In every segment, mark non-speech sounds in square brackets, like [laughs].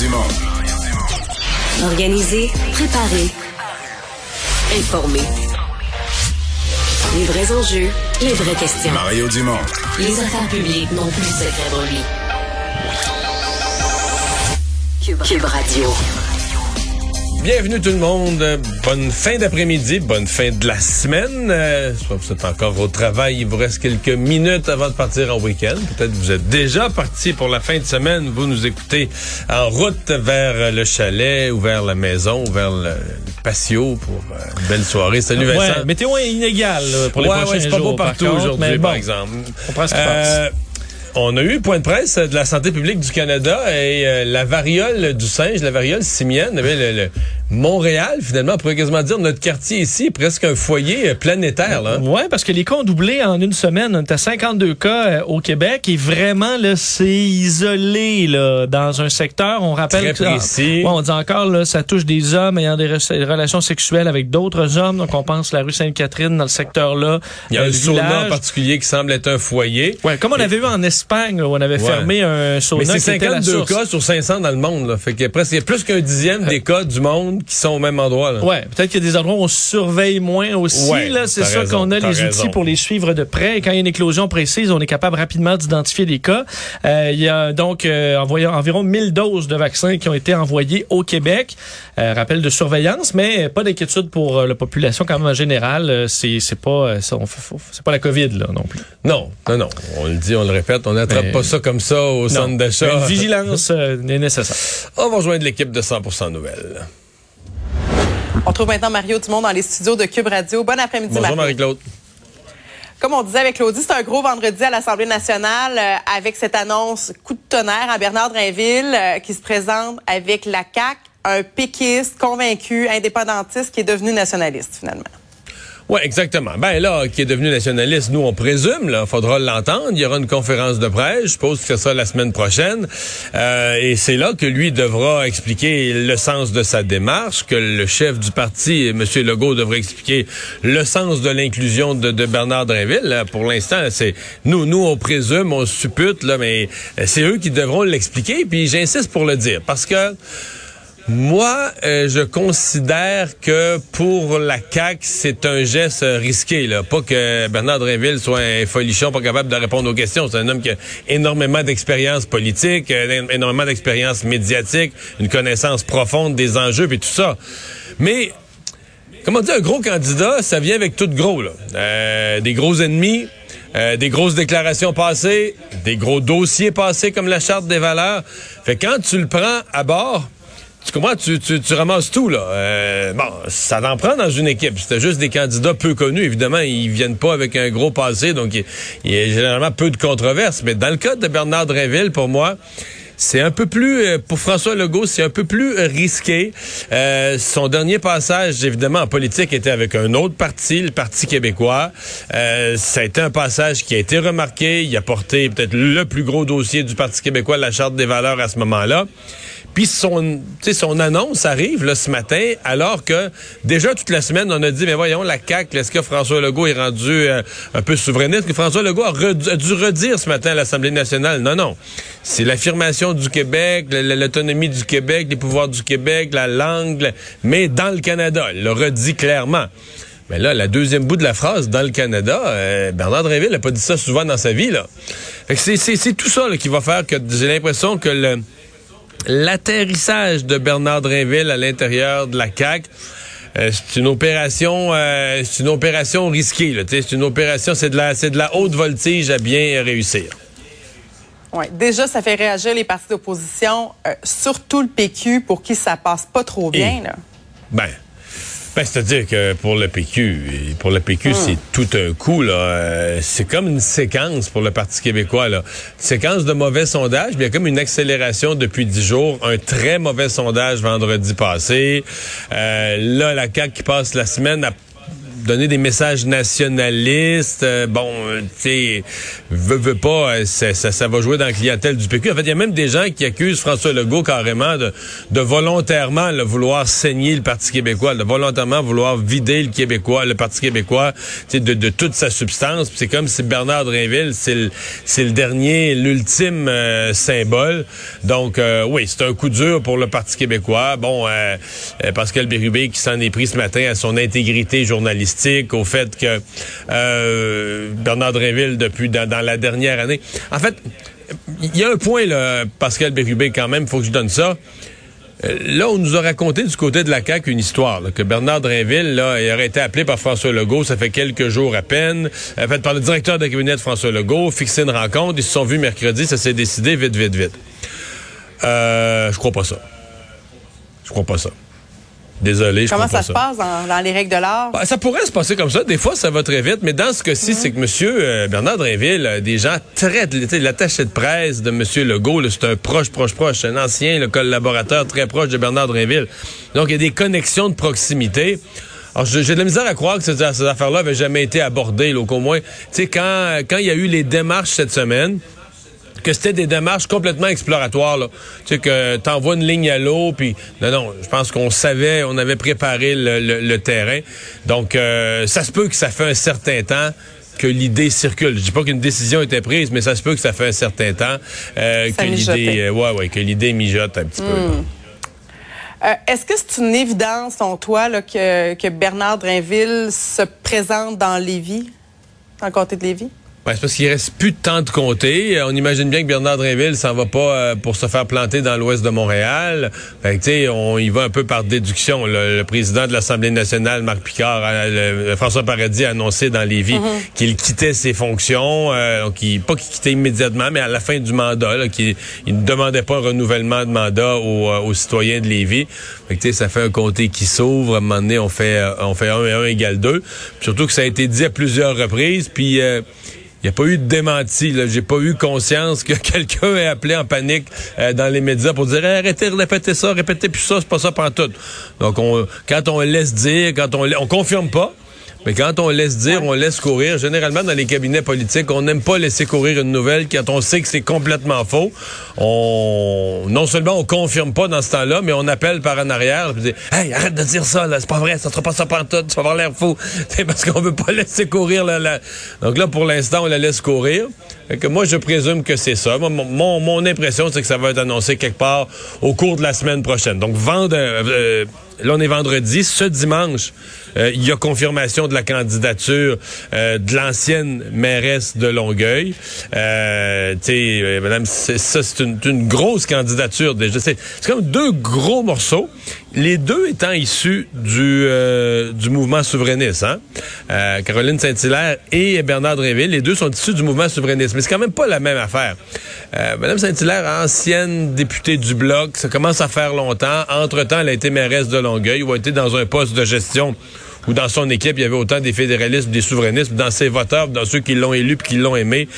Dumont. Organiser, préparer, informer. Les vrais enjeux, les vraies questions. Mario Dumont. Les affaires publiques n'ont plus de secret. Cube, Cube Radio. Bienvenue tout le monde. Bonne fin d'après-midi, bonne fin de la semaine. Euh, soit vous êtes encore au travail, il vous reste quelques minutes avant de partir en week-end. Peut-être que vous êtes déjà parti pour la fin de semaine. Vous nous écoutez en route vers le chalet ou vers la maison ou vers le, le patio pour euh, une belle soirée. Salut Vincent. Ouais, météo est inégale là, pour les ouais, prochains ouais, c'est pas jours. beau partout par aujourd'hui, par exemple. On prend ce qui Euh, passe. On a eu point de presse de la santé publique du Canada et euh, la variole du singe, la variole simienne, avait le, le Montréal finalement, on pourrait quasiment dire notre quartier ici est presque un foyer euh, planétaire. Là. Ouais, parce que les cas ont doublé en une semaine. On est à 52 cas euh, au Québec et vraiment là, c'est isolé là dans un secteur. On rappelle Très que- précis. Ouais, on dit encore là, ça touche des hommes ayant des re- des relations sexuelles avec d'autres hommes. Donc on pense la rue Sainte-Catherine dans le secteur là. Il y a Euh, un sauna en particulier qui semble être un foyer. Ouais, comme on avait vu en Espagne, là, où on avait Ouais. fermé un sauna Mais c'est qui était la 52 source. cas sur 500 dans le monde. Là. Fait que presque il y a plus qu'un dixième des cas du monde qui sont au même endroit. Là. Ouais, peut-être qu'il y a des endroits où on surveille moins aussi. Ouais, là, c'est raison, qu'on a les raison. outils pour les suivre de près. Et quand il y a une éclosion précise, on est capable rapidement d'identifier les cas. Euh, il y a donc euh, environ 1000 doses de vaccins qui ont été envoyées au Québec. Euh, rappel de surveillance, mais pas d'inquiétude pour la population quand même en général. C'est c'est pas c'est pas la Covid là non plus. Non, non, non. On le dit, on le répète, on n'attrape pas ça comme ça au centre Non, d'achat. Une vigilance est nécessaire. [laughs] On va rejoindre l'équipe de 100% Nouvelles. On trouve maintenant Mario Dumont dans les studios de Cube Radio. Bon après-midi, Bonjour. Marie-Claude. Comme on disait avec Claudie, c'est un gros vendredi à l'Assemblée nationale euh, avec cette annonce coup de tonnerre à Bernard Drainville euh, qui se présente avec la CAQ, un péquiste convaincu, indépendantiste qui est devenu nationaliste finalement. Oui, exactement. Ben là, qui est devenu nationaliste, nous, on présume, là, faudra l'entendre. Il y aura une conférence de presse, je suppose que ce sera la semaine prochaine. Euh, et c'est là que lui devra expliquer le sens de sa démarche, que le chef du parti, M. Legault, devrait expliquer le sens de l'inclusion de, Bernard Drinville. Pour l'instant, c'est nous, nous, on présume, on suppute, là, mais c'est eux qui devront l'expliquer. Puis j'insiste pour le dire, parce que moi, euh, je considère que pour la CAQ, c'est un geste risqué. Là. Pas que Bernard Drinville soit un folichon, pas capable de répondre aux questions. C'est un homme qui a énormément d'expérience politique, euh, énormément d'expérience médiatique, une connaissance profonde des enjeux et tout ça. Mais comment dire, un gros candidat, ça vient avec tout gros. Là. Euh, des gros ennemis, des grosses déclarations passées, des gros dossiers passés comme la charte des valeurs. Fait quand tu le prends à bord, tu comprends, tu, tu, ramasses tout, là. Euh, bon, ça t'en prend dans une équipe. C'était juste des candidats peu connus. Évidemment, ils viennent pas avec un gros passé, donc il, il y a généralement peu de controverses. Mais dans le cas de Bernard Drinville, pour moi, c'est un peu plus, euh, pour François Legault, c'est un peu plus risqué. Euh, son dernier passage, évidemment, en politique, était avec un autre parti, le Parti québécois. Euh, ça a été un passage qui a été remarqué. Il a porté peut-être le plus gros dossier du Parti québécois, la Charte des valeurs, à ce moment-là. Puis son, son annonce arrive là, ce matin, alors que déjà toute la semaine, on a dit, mais voyons, la CAQ, est-ce que François Legault est rendu euh, un peu souverainiste? Que François Legault a, a dû redire ce matin à l'Assemblée nationale. Non, non. C'est l'affirmation du Québec, l'autonomie du Québec, les pouvoirs du Québec, la langue, la- mais dans le Canada. Il le redit clairement. Mais là, la deuxième bout de la phrase, dans le Canada, euh, Bernard Drinville n'a pas dit ça souvent dans sa vie. Là. C'est, tout ça qui va faire que j'ai l'impression que l'atterrissage de Bernard Drinville à l'intérieur de la CAQ, c'est une opération, c'est une opération risquée. C'est une opération, c'est de la haute voltige à bien réussir. Ouais. Déjà, ça fait réagir les partis d'opposition, euh, surtout le PQ, pour qui ça passe pas trop bien. Et- Là. Ben, ben c'est-à-dire que pour le PQ, pour le PQ, c'est tout un coup là. euh, c'est comme une séquence pour le Parti québécois là. Une séquence de mauvais sondages. puis Il y a comme une accélération depuis dix jours. Un très mauvais sondage vendredi passé. Euh, là, la CAQ qui passe la semaine à donner des messages nationalistes. Euh, bon, euh, tu sais, veut, veut pas, euh, ça, ça, va jouer dans la clientèle du PQ. En fait, il y a même des gens qui accusent François Legault carrément de, de volontairement le vouloir saigner le Parti québécois, de volontairement vouloir vider le Québécois, le Parti québécois, de, de toute sa substance. C'est comme si Bernard Drinville, c'est le, le dernier, l'ultime symbole. Donc, oui, c'est un coup dur pour le Parti québécois. Bon, Pascal Bérubé qui s'en est pris ce matin à son intégrité journalistique, au fait que euh, Bernard Dréville, depuis dans, la dernière année... En fait, il y a un point, là, Pascal Bérubé, quand même, faut que je donne ça. Euh, là, on nous a raconté du côté de la CAQ une histoire, que Bernard Drinville, là, il aurait été appelé par François Legault, ça fait quelques jours à peine, en fait, par le directeur de cabinet de François Legault, fixé une rencontre, ils se sont vus mercredi, ça s'est décidé vite, vite, vite. Euh, je crois pas ça. Je crois pas ça. Désolé, je Comment ça, se passe dans, les règles de l'art? Ben, ça pourrait se passer comme ça. Des fois, ça va très vite. Mais dans ce cas-ci, c'est que M. Euh, Bernard Drinville, des gens très... L'attaché de presse de M. Legault, c'est un proche, proche, proche. Un ancien le collaborateur très proche de Bernard Drinville. Donc, il y a des connexions de proximité. Alors, j'ai de la misère à croire que ces, affaires-là avaient jamais été abordées. Là, au moins, tu sais, quand, quand il y a eu les démarches cette semaine que c'était des démarches complètement exploratoires. Là. Tu sais, que t'envoies une ligne à l'eau, puis non, non, je pense qu'on savait, on avait préparé le, terrain. Donc, euh, ça se peut que ça fait un certain temps que l'idée circule. Je dis pas qu'une décision a été prise, mais ça se peut que ça fait un certain temps euh, que l'idée, euh, ouais, ouais, que l'idée mijote un petit peu. Hmm. Est-ce que c'est une évidence, en toi, là, que, que Bernard Drinville se présente dans Lévis, dans le comté de Lévis? C'est parce qu'il reste plus de temps de compter. Euh, on imagine bien que Bernard Drinville s'en va pas euh, pour se faire planter dans l'ouest de Montréal. Fait que, on y va un peu par déduction. Le, président de l'Assemblée nationale, Marc Picard, euh, François Paradis a annoncé dans les vies mm-hmm. qu'il quittait ses fonctions. donc, il, pas qu'il quittait immédiatement, mais à la fin du mandat, qu'il il ne demandait pas un renouvellement de mandat aux, citoyens de Lévis. Fait que, ça fait un comté qui s'ouvre. À un moment donné, on fait, on fait 1 et 1 égale 2. surtout que ça a été dit à plusieurs reprises. Puis il n'y a pas eu de démenti. J'ai pas eu conscience que [laughs] quelqu'un ait appelé en panique euh, dans les médias pour dire arrêtez de répéter ça, répétez plus ça, c'est pas ça tout. Donc on, quand on laisse dire, quand on on confirme pas, mais quand on laisse dire, on laisse courir. Généralement, dans les cabinets politiques, on n'aime pas laisser courir une nouvelle quand on sait que c'est complètement faux. On, non seulement on confirme pas dans ce temps-là, mais on appelle par en arrière, et dit, hey, arrête de dire ça, là, c'est pas vrai, ça sera pas ça pantoute, ça va avoir l'air fou. [laughs] C'est parce qu'on veut pas laisser courir là, Donc là, pour l'instant, on la laisse courir. que moi, je présume que c'est ça. Mon, mon, impression, c'est que ça va être annoncé quelque part au cours de la semaine prochaine. Donc, vendre, euh, Là, on est vendredi. Ce dimanche, euh, il y a confirmation de la candidature euh, de l'ancienne mairesse de Longueuil. Euh, tu euh, madame, ça, c'est une, une, grosse candidature déjà. C'est comme deux gros morceaux. Les deux étant issus du, du mouvement souverainiste. Hein? Caroline Saint-Hilaire et Bernard Dréville, les deux sont issus du mouvement souverainiste. Mais c'est quand même pas la même affaire. madame Saint-Hilaire, ancienne députée du Bloc, ça commence à faire longtemps. Entre-temps, elle a été mairesse de Longueuil ou a été dans un poste de gestion où dans son équipe, il y avait autant des fédéralistes, des souverainistes, dans ses voteurs, dans ceux qui l'ont élu puis qui l'ont aimé.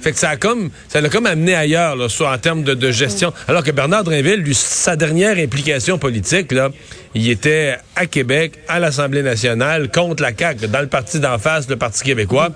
Fait que ça a comme, ça l'a comme amené ailleurs, là, soit en termes de, de, gestion. Alors que Bernard Drinville, lui, sa dernière implication politique, là, il était à Québec, à l'Assemblée nationale, contre la CAQ, dans le parti d'en face, le Parti québécois.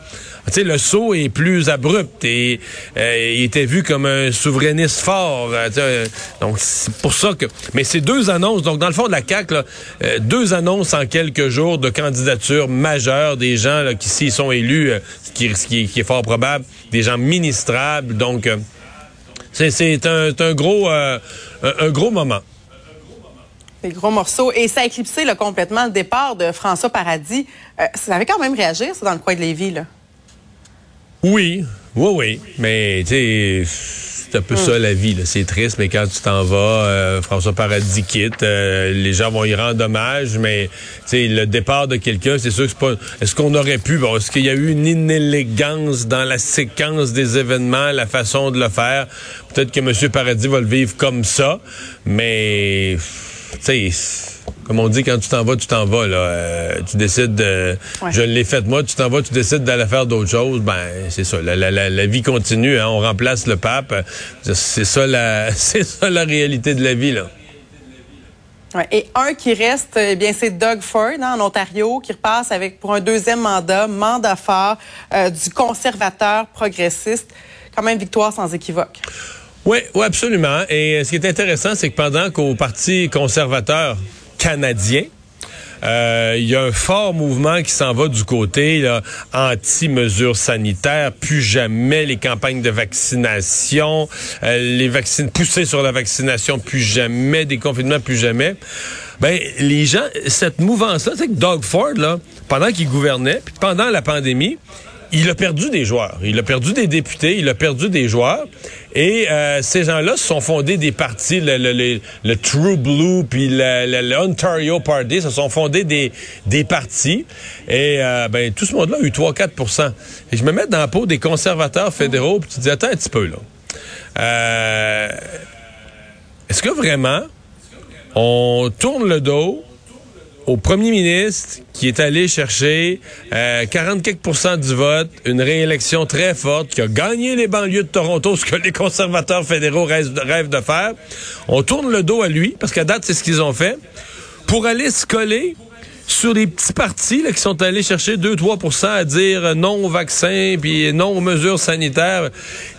Tu sais, le saut est plus abrupt et euh, il était vu comme un souverainiste fort. Euh, donc, c'est pour ça que... Mais c'est deux annonces. Donc, dans le fond de la CAQ, là, euh, deux annonces en quelques jours de candidature majeure des gens là, qui, s'ils sont élus, ce qui, qui, qui, est fort probable, des gens ministrables. Donc, c'est un, un, gros, un, gros moment. Des gros morceaux. Et ça a éclipsé là, complètement le départ de François Paradis. ça avait quand même réagi, ça, dans le coin de Lévis, là? Oui, oui, oui. Mais, tu sais, c'est un peu ça la vie. C'est triste, mais quand tu t'en vas, euh, François Paradis quitte, euh, les gens vont y rendre hommage, mais le départ de quelqu'un, c'est sûr que c'est pas. Est-ce qu'on aurait pu. Bon, est-ce qu'il y a eu une inélégance dans la séquence des événements, la façon de le faire? Peut-être que M. Paradis va le vivre comme ça, mais sais comme on dit, quand tu t'en vas, tu t'en vas. Là. Euh, tu décides de... Je l'ai fait moi, tu t'en vas, tu décides d'aller faire d'autres choses. Ben, c'est ça. La, la, la, vie continue. Hein, on remplace le pape. C'est ça, la, [laughs] c'est ça la réalité de la vie. là. Ouais, et un qui reste, eh bien, c'est Doug Ford hein, en Ontario, qui repasse avec pour un deuxième mandat, mandat fort euh, du conservateur progressiste. Quand même victoire sans équivoque. Oui, oui, absolument. Et ce qui est intéressant, c'est que pendant qu'au Parti conservateur canadien, euh, il y a un fort mouvement qui s'en va du côté anti-mesures sanitaires, plus jamais les campagnes de vaccination, euh, les vaccins poussés sur la vaccination, plus jamais, des confinements, plus jamais. Ben, les gens, cette mouvance-là, c'est que Doug Ford, là, pendant qu'il gouvernait, puis pendant la pandémie, il a perdu des joueurs. Il a perdu des députés, il a perdu des joueurs. Et euh, ces gens-là se sont fondés des partis, le, True Blue, puis le, Party, se sont fondés des, des partis. Et euh, ben, tout ce monde-là a eu 3-4% Et je me mets dans la peau des conservateurs fédéraux, puis tu dis, attends un petit peu, là. Euh, Est-ce que vraiment on tourne le dos au premier ministre qui est allé chercher euh, 40% du vote, une réélection très forte, qui a gagné les banlieues de Toronto, [laughs] ce que les conservateurs fédéraux rêvent de faire. On tourne le dos à lui, parce qu'à date, c'est ce qu'ils ont fait, pour aller se coller sur des petits partis là, qui sont allés chercher 2-3% à dire non au vaccin puis non aux mesures sanitaires.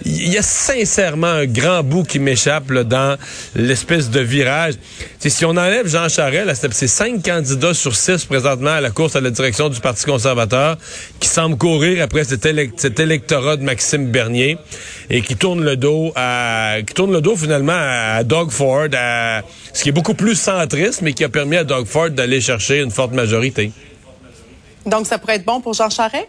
Il y a sincèrement un grand bout qui m'échappe dans l'espèce de virage. si on enlève Jean Charest, c'est cinq candidats sur six présentement à la course à la direction du Parti conservateur qui semblent courir après cet, cet électorat de Maxime Bernier et qui tourne le dos à qui tourne le dos finalement à Doug Ford, à, ce qui est beaucoup plus centriste, mais qui a permis à Doug Ford d'aller chercher une forte majorité. Donc, ça pourrait être bon pour Jean Charest?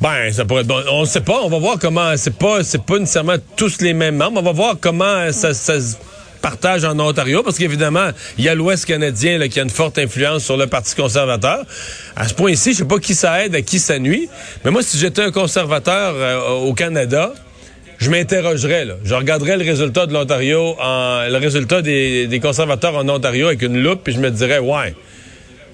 Ben, ça pourrait être bon. On ne sait pas. On va voir comment. C'est pas, c'est pas nécessairement tous les mêmes membres. On va voir comment ça, ça se partage en Ontario, parce qu'évidemment, il y a l'Ouest canadien là, qui a une forte influence sur le Parti conservateur. À ce point-ci, je sais pas qui ça aide, à qui ça nuit. Mais moi, si j'étais un conservateur euh, au Canada, je m'interrogerais. Là. Je regarderais le résultat de l'Ontario, le résultat des, des, conservateurs en Ontario avec une loupe, puis je me dirais, ouais,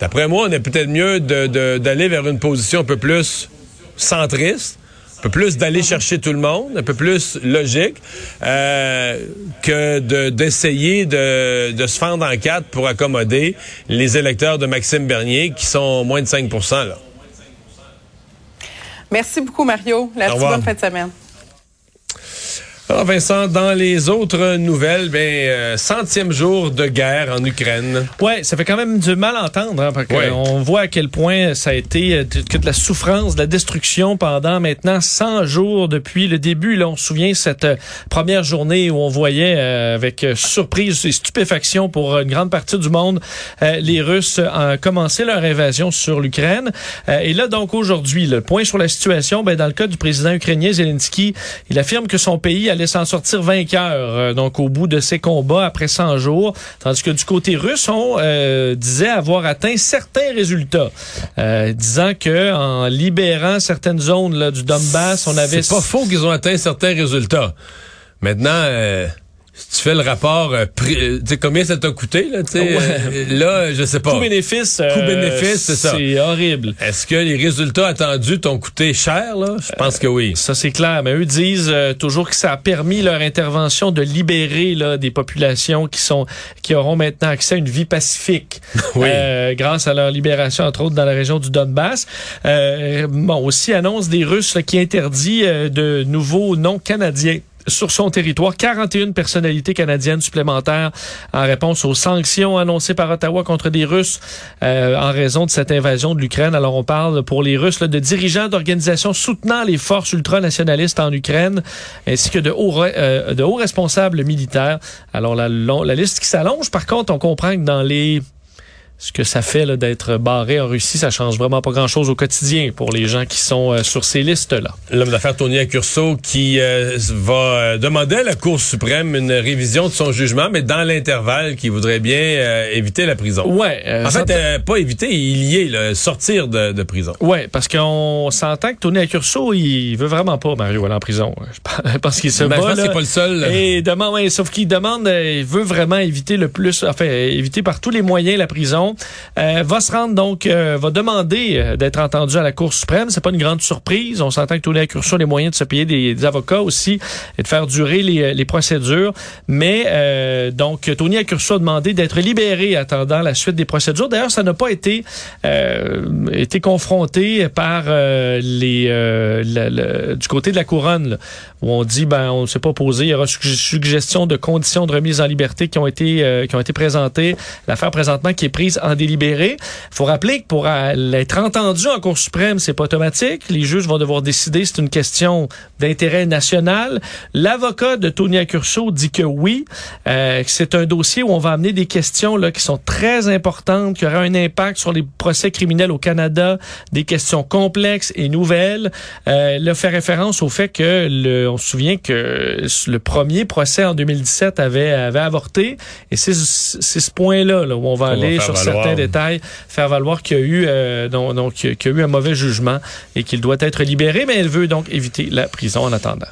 D'après moi, on est peut-être mieux d'aller vers une position un peu plus centriste, un peu plus d'aller chercher tout le monde, un peu plus logique, euh, que d'essayer de, de, se fendre en quatre pour accommoder les électeurs de Maxime Bernier, qui sont moins de 5 là. Merci beaucoup, Mario. La bonne fin de semaine. Alors Vincent, dans les autres nouvelles, ben euh, centième jour de guerre en Ukraine. Ouais, ça fait quand même du mal à entendre, hein, parce qu'on voit à quel point ça a été euh, que de la souffrance, de la destruction pendant maintenant 100 jours depuis le début. Là, on se souvient cette euh, première journée où on voyait avec surprise et stupéfaction pour une grande partie du monde les Russes ont commencé leur invasion sur l'Ukraine. et là donc aujourd'hui, le point sur la situation, ben dans le cas du président ukrainien Zelensky, il affirme que son pays allait s'en sortir vainqueur, euh, donc au bout de ces combats après 100 jours, tandis que du côté russe, on euh, disait avoir atteint certains résultats, euh, disant que en libérant certaines zones du Donbass, on avait... C'est pas faux qu'ils ont atteint certains résultats. Maintenant si tu fais le rapport, euh, euh, tu sais combien ça t'a coûté là, tu sais, euh, là je sais pas. Coût bénéfice. Coût bénéfice, c'est ça. C'est horrible. Est-ce que les résultats attendus t'ont coûté cher là? Je pense que oui. Ça c'est clair, mais eux disent toujours que ça a permis leur intervention de libérer là des populations qui sont qui auront maintenant accès à une vie pacifique. [laughs] oui. grâce à leur libération entre autres dans la région du Donbass. bon, aussi annonce des Russes qui interdit de nouveaux noms canadiens sur son territoire 41 personnalités canadiennes supplémentaires en réponse aux sanctions annoncées par Ottawa contre des Russes euh, en raison de cette invasion de l'Ukraine. Alors on parle pour les Russes de dirigeants d'organisations soutenant les forces ultranationalistes en Ukraine ainsi que de hauts, euh, de hauts responsables militaires. Alors la, la liste qui s'allonge, par contre, on comprend que dans les ce que ça fait d'être barré en Russie, ça change vraiment pas grand-chose au quotidien pour les gens qui sont euh, sur ces listes-là. L'homme d'affaires Tony Accurso qui euh, va euh, demander à la Cour suprême une révision de son jugement, mais dans l'intervalle, qui voudrait bien éviter la prison. Ouais. en fait, pas éviter, il y est, sortir de, prison. Ouais, parce qu'on s'entend que Tony Accurso, il veut vraiment pas Mario aller en prison. [laughs] Je pense qu'il se bat. Je pense pas le seul. Et demande, sauf qu'il demande, il veut vraiment éviter le plus, enfin, éviter par tous les moyens la prison. Euh, va se rendre donc, euh, va demander euh, d'être entendu à la Cour suprême. C'est pas une grande surprise. On s'entend que Tony Accurso a les moyens de se payer des, avocats aussi et de faire durer les, les procédures. Mais euh, donc, Tony Accurso a demandé d'être libéré attendant la suite des procédures. D'ailleurs, ça n'a pas été euh, été confronté par euh, les euh, le- le- du côté de la couronne là, on dit ben on ne s'est pas posé. Il y aura su- suggestion de conditions de remise en liberté qui ont été euh, qui ont été présentées. L'affaire présentement qui est prise en délibéré. faut rappeler que pour être entendu en Cour suprême, c'est pas automatique. Les juges vont devoir décider. C'est une question d'intérêt national. L'avocat de Tony Accurso dit que oui, euh, c'est un dossier où on va amener des questions là qui sont très importantes, qui aura un impact sur les procès criminels au Canada, des questions complexes et nouvelles. Euh, fait référence au fait que le, on se souvient que le premier procès en 2017 avait avait avorté et c'est ce point-là là, où on va aller sur valoir. certains détails, faire valoir qu'il y a eu euh, donc, donc qu'il y a eu un mauvais jugement et qu'il doit être libéré, mais elle veut donc éviter la prison en attendant.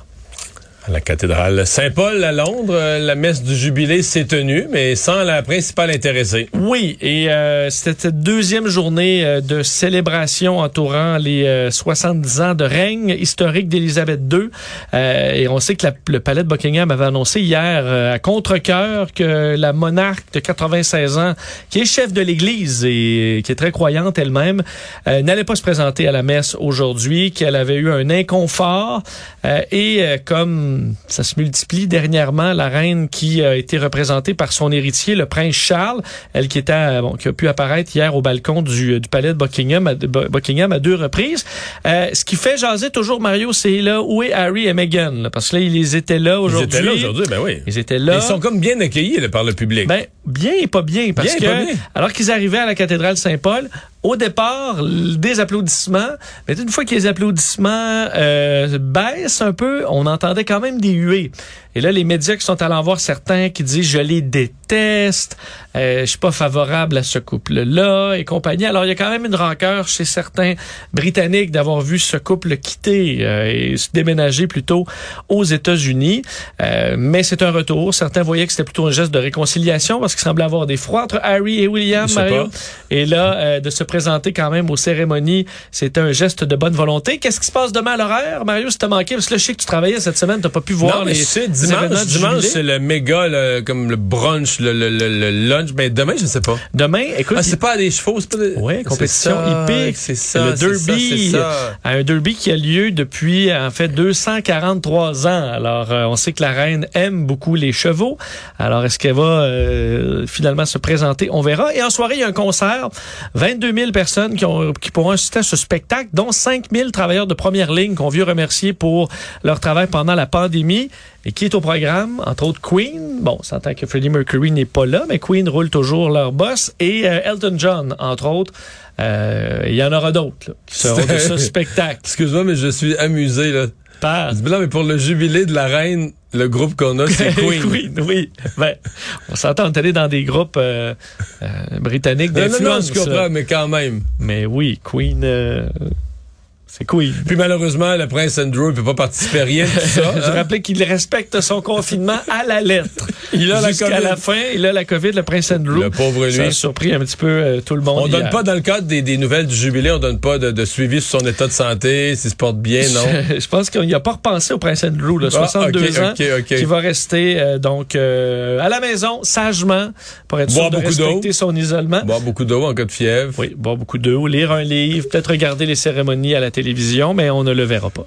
À la cathédrale Saint-Paul à Londres, euh, la messe du jubilé s'est tenue, mais sans la principale intéressée. Oui, et euh, c'était cette deuxième journée euh, de célébration entourant les euh, 70 ans de règne historique d'Élisabeth II. Euh, et on sait que le palais de Buckingham avait annoncé hier euh, à contre-cœur que la monarque de 96 ans, qui est chef de l'Église et qui est très croyante elle-même, euh, n'allait pas se présenter à la messe aujourd'hui, qu'elle avait eu un inconfort. Euh, et euh, comme ça se multiplie dernièrement, la reine qui a été représentée par son héritier, le prince Charles, elle qui était euh, bon, qui a pu apparaître hier au balcon du, du palais de Buckingham à, Buckingham deux reprises. Euh, ce qui fait jaser toujours Mario, c'est là où est Harry et Meghan, là, parce que là ils étaient là Ils aujourd'hui. étaient là aujourd'hui, ben oui. Ils étaient là. Ils sont comme bien accueillis là, par le public. Ben, bien et pas bien, parce Bien et que pas bien. alors qu'ils arrivaient à la cathédrale Saint-Paul, au départ, des applaudissements, mais une fois que les applaudissements euh, baissent un peu, on entendait quand même des huées. Et là, les médias qui sont allés en voir certains qui disent je les déteste, euh, je suis pas favorable à ce couple-là et compagnie. Alors il y a quand même une rancœur chez certains Britanniques d'avoir vu ce couple quitter euh, et se déménager plutôt aux États-Unis. Euh, mais c'est un retour. Certains voyaient que c'était plutôt un geste de réconciliation parce qu'il semblait avoir des froids entre Harry et William, Mario. Et là, euh, de se présenter quand même aux cérémonies, c'était un geste de bonne volonté. Qu'est-ce qui se passe demain à l'horaire, Mario, si t'as manqué? Parce que là, je sais que tu travaillais cette semaine, t'as pas pu voir non, mais les, dimanche, dimanche c'est le méga, le- comme le brunch, le, le, le, le lunch. Mais demain, je ne sais pas. Demain, écoute, Ah, c'est pas des chevaux, c'est pas des... C'est compétition hippique. C'est ça, le derby. ça. Un derby qui a lieu depuis, en fait, 243 ans. Alors, euh, on sait que la reine aime beaucoup les chevaux. Alors, est-ce qu'elle va euh, finalement se présenter? On verra. Et en soirée, il y a un concert. 22 000 personnes qui, ont, qui pourront assister à ce spectacle, dont 5 000 travailleurs de première ligne qu'on veut remercier pour leur travail pendant la pandémie. Et qui est au programme? Entre autres, Queen. Bon, on s'entend que Freddie Mercury n'est pas là, mais Queen roule toujours leur boss. Et euh, Elton John, entre autres. Euh, Il y en aura d'autres là, qui seront de ce [laughs] spectacle. Excuse-moi, mais je suis amusé, là. Par Non, mais pour le jubilé de la reine, le groupe qu'on a, c'est [laughs] Queen. Queen, oui. Ben, on s'entend, on est dans des groupes euh, euh, britanniques Non, non, non, d'influence. je comprends, mais quand même. Mais oui, Queen, euh, c'est Queen. Puis malheureusement, le prince Andrew ne peut pas participer à rien de tout ça. [laughs] Je hein. rappelais qu'il respecte son confinement à la lettre. Il a la Jusqu'à COVID. la fin, il a la COVID, le prince Andrew. Le pauvre lui. Ça a surpris un petit peu euh, tout le monde. On donne hier. pas, dans le cadre des, des nouvelles du jubilé, on donne pas de, de suivi sur son état de santé, s'il se porte bien, non? [laughs] Je pense qu'il n'y a pas repensé au prince Andrew, là, Ah, 62 ok, ans, ok, ok. qui va rester euh, donc euh, à la maison, sagement, pour être sûr Boire de beaucoup d'eau. respecter son isolement. Boire beaucoup d'eau en cas de fièvre. Oui, boire beaucoup d'eau, lire un livre, peut-être regarder les cérémonies à la mais on ne le verra pas.